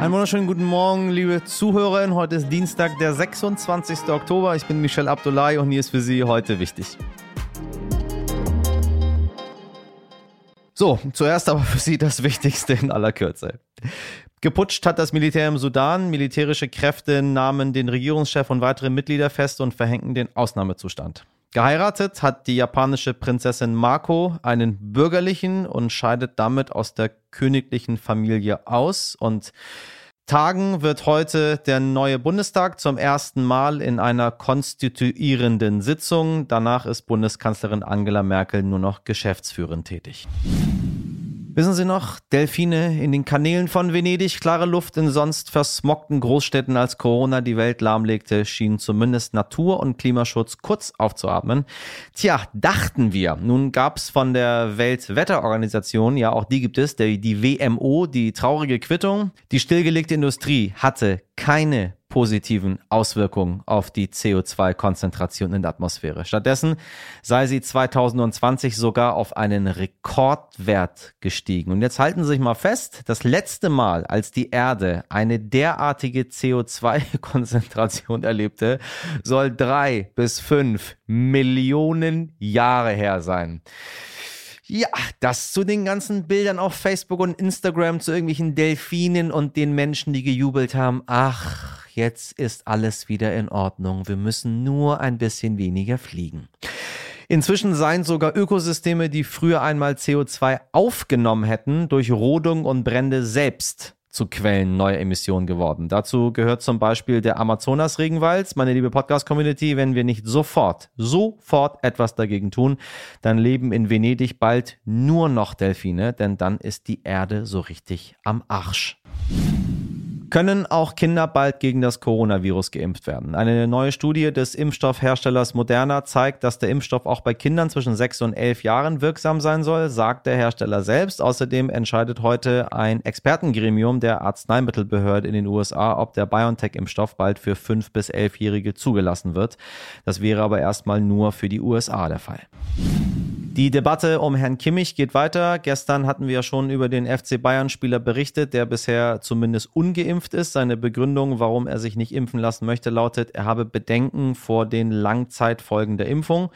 Einen wunderschönen guten Morgen, liebe Zuhörerinnen. Heute ist Dienstag, der 26. Oktober. Ich bin Michel Abdullahi und hier ist für Sie heute wichtig. So, zuerst aber für Sie das Wichtigste in aller Kürze. Geputscht hat das Militär im Sudan. Militärische Kräfte nahmen den Regierungschef und weitere Mitglieder fest und verhängten den Ausnahmezustand. Geheiratet hat die japanische Prinzessin Mako einen bürgerlichen und scheidet damit aus der königlichen Familie aus. Und tagen wird heute der neue Bundestag zum ersten Mal in einer konstituierenden Sitzung. Danach ist Bundeskanzlerin Angela Merkel nur noch geschäftsführend tätig. Wissen Sie noch, Delfine in den Kanälen von Venedig, klare Luft in sonst versmockten Großstädten, als Corona die Welt lahmlegte, schien zumindest Natur- und Klimaschutz kurz aufzuatmen. Tja, dachten wir. Nun gab's von der Weltwetterorganisation, ja auch die gibt es, die, die WMO, die traurige Quittung. Die stillgelegte Industrie hatte keine positiven Auswirkungen auf die CO2-Konzentration in der Atmosphäre. Stattdessen sei sie 2020 sogar auf einen Rekordwert gestiegen. Und jetzt halten Sie sich mal fest, das letzte Mal, als die Erde eine derartige CO2-Konzentration erlebte, soll drei bis fünf Millionen Jahre her sein. Ja, das zu den ganzen Bildern auf Facebook und Instagram zu irgendwelchen Delfinen und den Menschen, die gejubelt haben. Ach, jetzt ist alles wieder in Ordnung. Wir müssen nur ein bisschen weniger fliegen. Inzwischen seien sogar Ökosysteme, die früher einmal CO2 aufgenommen hätten, durch Rodung und Brände selbst zu Quellen neuer Emissionen geworden. Dazu gehört zum Beispiel der Amazonas-Regenwald. Meine liebe Podcast-Community, wenn wir nicht sofort, sofort etwas dagegen tun, dann leben in Venedig bald nur noch Delfine, denn dann ist die Erde so richtig am Arsch. Können auch Kinder bald gegen das Coronavirus geimpft werden? Eine neue Studie des Impfstoffherstellers Moderna zeigt, dass der Impfstoff auch bei Kindern zwischen 6 und 11 Jahren wirksam sein soll, sagt der Hersteller selbst. Außerdem entscheidet heute ein Expertengremium der Arzneimittelbehörde in den USA, ob der BioNTech-Impfstoff bald für 5 bis 11-Jährige zugelassen wird. Das wäre aber erstmal nur für die USA der Fall. Die Debatte um Herrn Kimmich geht weiter. Gestern hatten wir ja schon über den FC Bayern-Spieler berichtet, der bisher zumindest ungeimpft ist. Seine Begründung, warum er sich nicht impfen lassen möchte, lautet, er habe Bedenken vor den Langzeitfolgen der Impfung.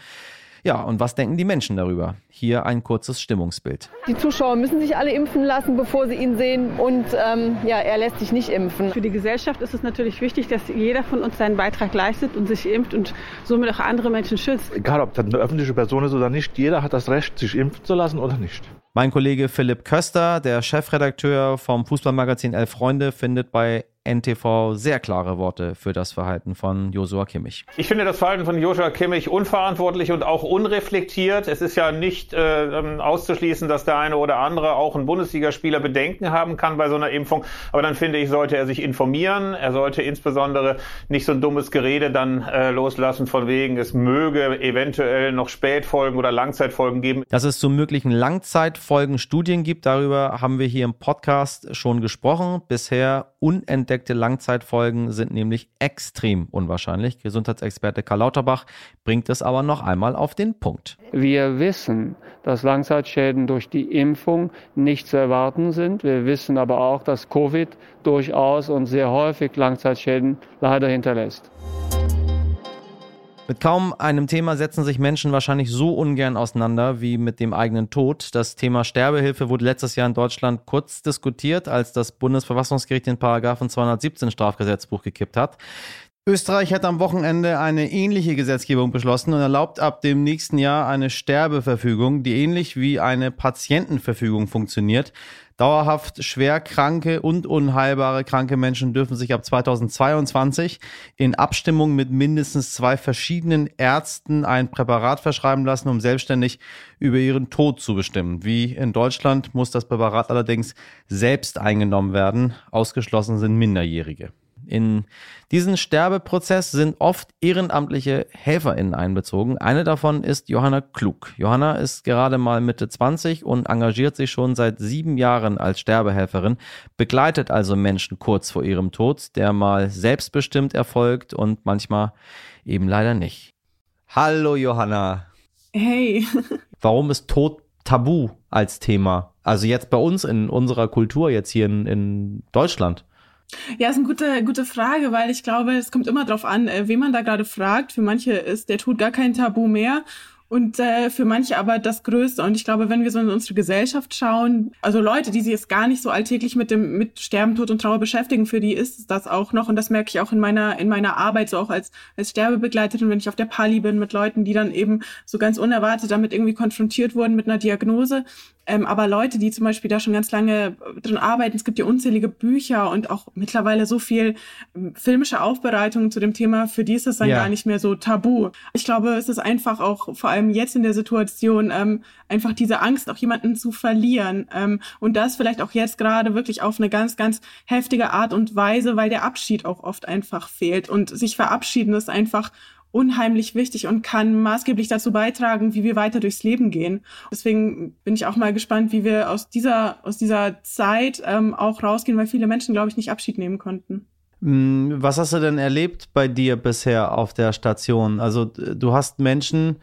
Ja, und was denken die Menschen darüber? Hier ein kurzes Stimmungsbild. Die Zuschauer müssen sich alle impfen lassen, bevor sie ihn sehen. Und ähm, ja, er lässt sich nicht impfen. Für die Gesellschaft ist es natürlich wichtig, dass jeder von uns seinen Beitrag leistet und sich impft und somit auch andere Menschen schützt. Egal, ob das eine öffentliche Person ist oder nicht, jeder hat das Recht, sich impfen zu lassen oder nicht. Mein Kollege Philipp Köster, der Chefredakteur vom Fußballmagazin Elf Freunde, findet bei NTV sehr klare Worte für das Verhalten von Josua Kimmich. Ich finde das Verhalten von Josua Kimmich unverantwortlich und auch unreflektiert. Es ist ja nicht äh, ähm, auszuschließen, dass der eine oder andere auch ein Bundesligaspieler Bedenken haben kann bei so einer Impfung. Aber dann finde ich, sollte er sich informieren. Er sollte insbesondere nicht so ein dummes Gerede dann äh, loslassen von wegen, es möge eventuell noch Spätfolgen oder Langzeitfolgen geben. Dass es zu möglichen Langzeitfolgen Studien gibt, darüber haben wir hier im Podcast schon gesprochen. Bisher unentdeckte Langzeitfolgen sind nämlich extrem unwahrscheinlich. Gesundheitsexperte Karl Lauterbach bringt es aber noch einmal auf den Punkt. Wir wissen, dass Langzeitschäden durch die Impfung nicht zu erwarten sind. Wir wissen aber auch, dass Covid durchaus und sehr häufig Langzeitschäden leider hinterlässt. Mit kaum einem Thema setzen sich Menschen wahrscheinlich so ungern auseinander wie mit dem eigenen Tod. Das Thema Sterbehilfe wurde letztes Jahr in Deutschland kurz diskutiert, als das Bundesverfassungsgericht den Paragraphen 217 Strafgesetzbuch gekippt hat. Österreich hat am Wochenende eine ähnliche Gesetzgebung beschlossen und erlaubt ab dem nächsten Jahr eine Sterbeverfügung, die ähnlich wie eine Patientenverfügung funktioniert. Dauerhaft schwer kranke und unheilbare kranke Menschen dürfen sich ab 2022 in Abstimmung mit mindestens zwei verschiedenen Ärzten ein Präparat verschreiben lassen, um selbstständig über ihren Tod zu bestimmen. Wie in Deutschland muss das Präparat allerdings selbst eingenommen werden. Ausgeschlossen sind Minderjährige. In diesen Sterbeprozess sind oft ehrenamtliche HelferInnen einbezogen. Eine davon ist Johanna Klug. Johanna ist gerade mal Mitte 20 und engagiert sich schon seit sieben Jahren als Sterbehelferin, begleitet also Menschen kurz vor ihrem Tod, der mal selbstbestimmt erfolgt und manchmal eben leider nicht. Hallo Johanna. Hey. Warum ist Tod tabu als Thema? Also jetzt bei uns in unserer Kultur, jetzt hier in, in Deutschland. Ja, ist eine gute, gute Frage, weil ich glaube, es kommt immer darauf an, äh, wen man da gerade fragt. Für manche ist der Tod gar kein Tabu mehr und äh, für manche aber das Größte. Und ich glaube, wenn wir so in unsere Gesellschaft schauen, also Leute, die sich jetzt gar nicht so alltäglich mit dem mit Sterben, Tod und Trauer beschäftigen, für die ist das auch noch. Und das merke ich auch in meiner in meiner Arbeit, so auch als als Sterbebegleiterin, wenn ich auf der Pali bin mit Leuten, die dann eben so ganz unerwartet damit irgendwie konfrontiert wurden mit einer Diagnose. Ähm, aber Leute, die zum Beispiel da schon ganz lange drin arbeiten, es gibt ja unzählige Bücher und auch mittlerweile so viel ähm, filmische Aufbereitungen zu dem Thema, für die ist das dann ja. gar nicht mehr so tabu. Ich glaube, es ist einfach auch vor allem jetzt in der Situation ähm, einfach diese Angst, auch jemanden zu verlieren. Ähm, und das vielleicht auch jetzt gerade wirklich auf eine ganz, ganz heftige Art und Weise, weil der Abschied auch oft einfach fehlt. Und sich verabschieden ist einfach unheimlich wichtig und kann maßgeblich dazu beitragen, wie wir weiter durchs Leben gehen. Deswegen bin ich auch mal gespannt, wie wir aus dieser, aus dieser Zeit ähm, auch rausgehen, weil viele Menschen, glaube ich, nicht Abschied nehmen konnten. Mm, was hast du denn erlebt bei dir bisher auf der Station? Also du hast Menschen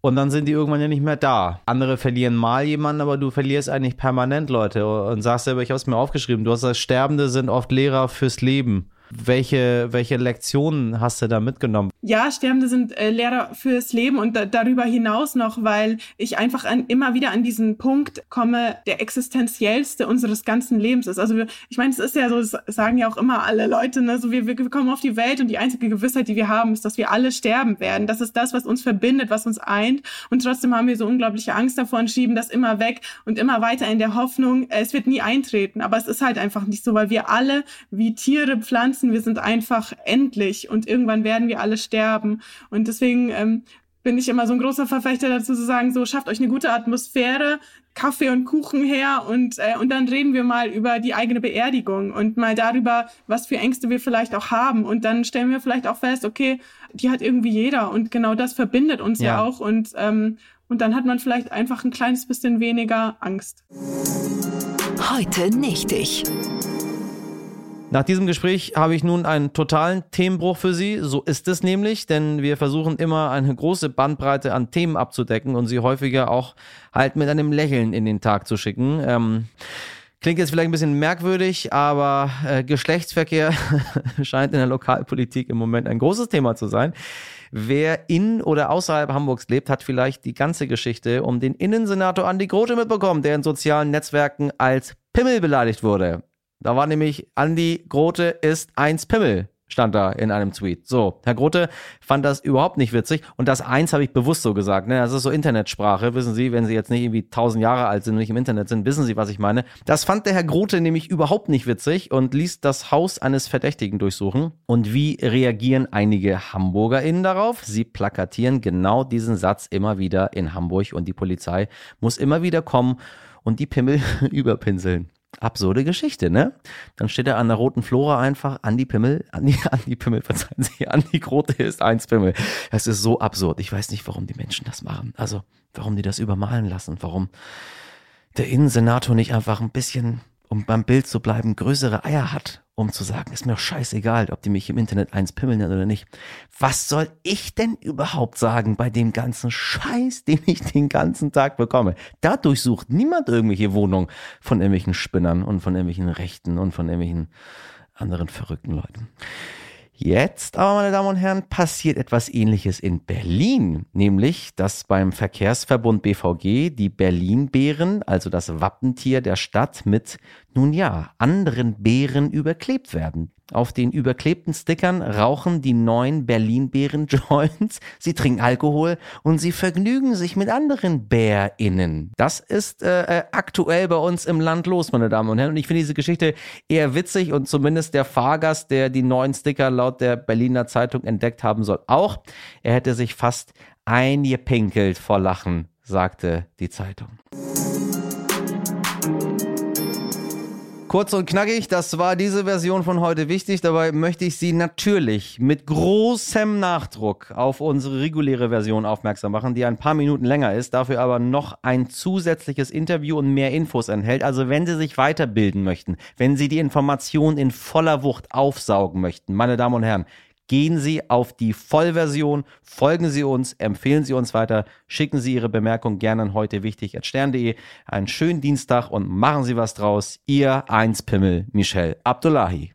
und dann sind die irgendwann ja nicht mehr da. Andere verlieren mal jemanden, aber du verlierst eigentlich permanent Leute und sagst selber, ich habe es mir aufgeschrieben, du hast gesagt, Sterbende sind oft Lehrer fürs Leben. Welche, welche Lektionen hast du da mitgenommen? Ja, Sterbende sind äh, Lehrer fürs Leben und da, darüber hinaus noch, weil ich einfach an, immer wieder an diesen Punkt komme, der existenziellste unseres ganzen Lebens ist. Also wir, ich meine, es ist ja so, das sagen ja auch immer alle Leute, ne? so wir, wir kommen auf die Welt und die einzige Gewissheit, die wir haben, ist, dass wir alle sterben werden. Das ist das, was uns verbindet, was uns eint und trotzdem haben wir so unglaubliche Angst davor und schieben das immer weg und immer weiter in der Hoffnung, es wird nie eintreten. Aber es ist halt einfach nicht so, weil wir alle wie Tiere, Pflanzen, Pflanzen, wir sind einfach endlich und irgendwann werden wir alle sterben. Und deswegen ähm, bin ich immer so ein großer Verfechter dazu zu sagen, so schafft euch eine gute Atmosphäre, Kaffee und Kuchen her und, äh, und dann reden wir mal über die eigene Beerdigung und mal darüber, was für Ängste wir vielleicht auch haben. Und dann stellen wir vielleicht auch fest, okay, die hat irgendwie jeder und genau das verbindet uns ja, ja auch und, ähm, und dann hat man vielleicht einfach ein kleines bisschen weniger Angst. Heute nicht ich. Nach diesem Gespräch habe ich nun einen totalen Themenbruch für Sie. So ist es nämlich, denn wir versuchen immer eine große Bandbreite an Themen abzudecken und sie häufiger auch halt mit einem Lächeln in den Tag zu schicken. Ähm, klingt jetzt vielleicht ein bisschen merkwürdig, aber äh, Geschlechtsverkehr scheint in der Lokalpolitik im Moment ein großes Thema zu sein. Wer in oder außerhalb Hamburgs lebt, hat vielleicht die ganze Geschichte um den Innensenator Andi Grote mitbekommen, der in sozialen Netzwerken als Pimmel beleidigt wurde. Da war nämlich Andi Grote ist eins Pimmel stand da in einem Tweet. So, Herr Grote fand das überhaupt nicht witzig und das eins habe ich bewusst so gesagt. Ne? Das ist so Internetsprache, wissen Sie, wenn Sie jetzt nicht irgendwie tausend Jahre alt sind und nicht im Internet sind, wissen Sie, was ich meine. Das fand der Herr Grote nämlich überhaupt nicht witzig und ließ das Haus eines Verdächtigen durchsuchen. Und wie reagieren einige HamburgerInnen darauf? Sie plakatieren genau diesen Satz immer wieder in Hamburg und die Polizei muss immer wieder kommen und die Pimmel überpinseln absurde Geschichte, ne? Dann steht er an der roten Flora einfach an die Pimmel, an die, an die Pimmel, verzeihen Sie, an die Grote ist eins Pimmel. Das ist so absurd. Ich weiß nicht, warum die Menschen das machen. Also, warum die das übermalen lassen. Warum der Innensenator nicht einfach ein bisschen, um beim Bild zu bleiben, größere Eier hat um zu sagen, ist mir scheißegal, ob die mich im Internet eins pimmeln oder nicht. Was soll ich denn überhaupt sagen bei dem ganzen Scheiß, den ich den ganzen Tag bekomme? Dadurch sucht niemand irgendwelche Wohnungen von irgendwelchen Spinnern und von irgendwelchen Rechten und von irgendwelchen anderen verrückten Leuten. Jetzt aber, meine Damen und Herren, passiert etwas Ähnliches in Berlin, nämlich, dass beim Verkehrsverbund BVG die Berlin-Bären, also das Wappentier der Stadt, mit nun ja, anderen Bären überklebt werden. Auf den überklebten Stickern rauchen die neuen Berlin-Bären Joints, sie trinken Alkohol und sie vergnügen sich mit anderen BärInnen. Das ist äh, äh, aktuell bei uns im Land los, meine Damen und Herren. Und ich finde diese Geschichte eher witzig und zumindest der Fahrgast, der die neuen Sticker laut der Berliner Zeitung entdeckt haben soll, auch. Er hätte sich fast eingepinkelt vor Lachen, sagte die Zeitung. Kurz und knackig, das war diese Version von heute wichtig. Dabei möchte ich Sie natürlich mit großem Nachdruck auf unsere reguläre Version aufmerksam machen, die ein paar Minuten länger ist, dafür aber noch ein zusätzliches Interview und mehr Infos enthält. Also wenn Sie sich weiterbilden möchten, wenn Sie die Information in voller Wucht aufsaugen möchten, meine Damen und Herren, Gehen Sie auf die Vollversion, folgen Sie uns, empfehlen Sie uns weiter, schicken Sie Ihre Bemerkung gerne an heute wichtig stern.de. Einen schönen Dienstag und machen Sie was draus. Ihr Einspimmel Michel Abdullahi.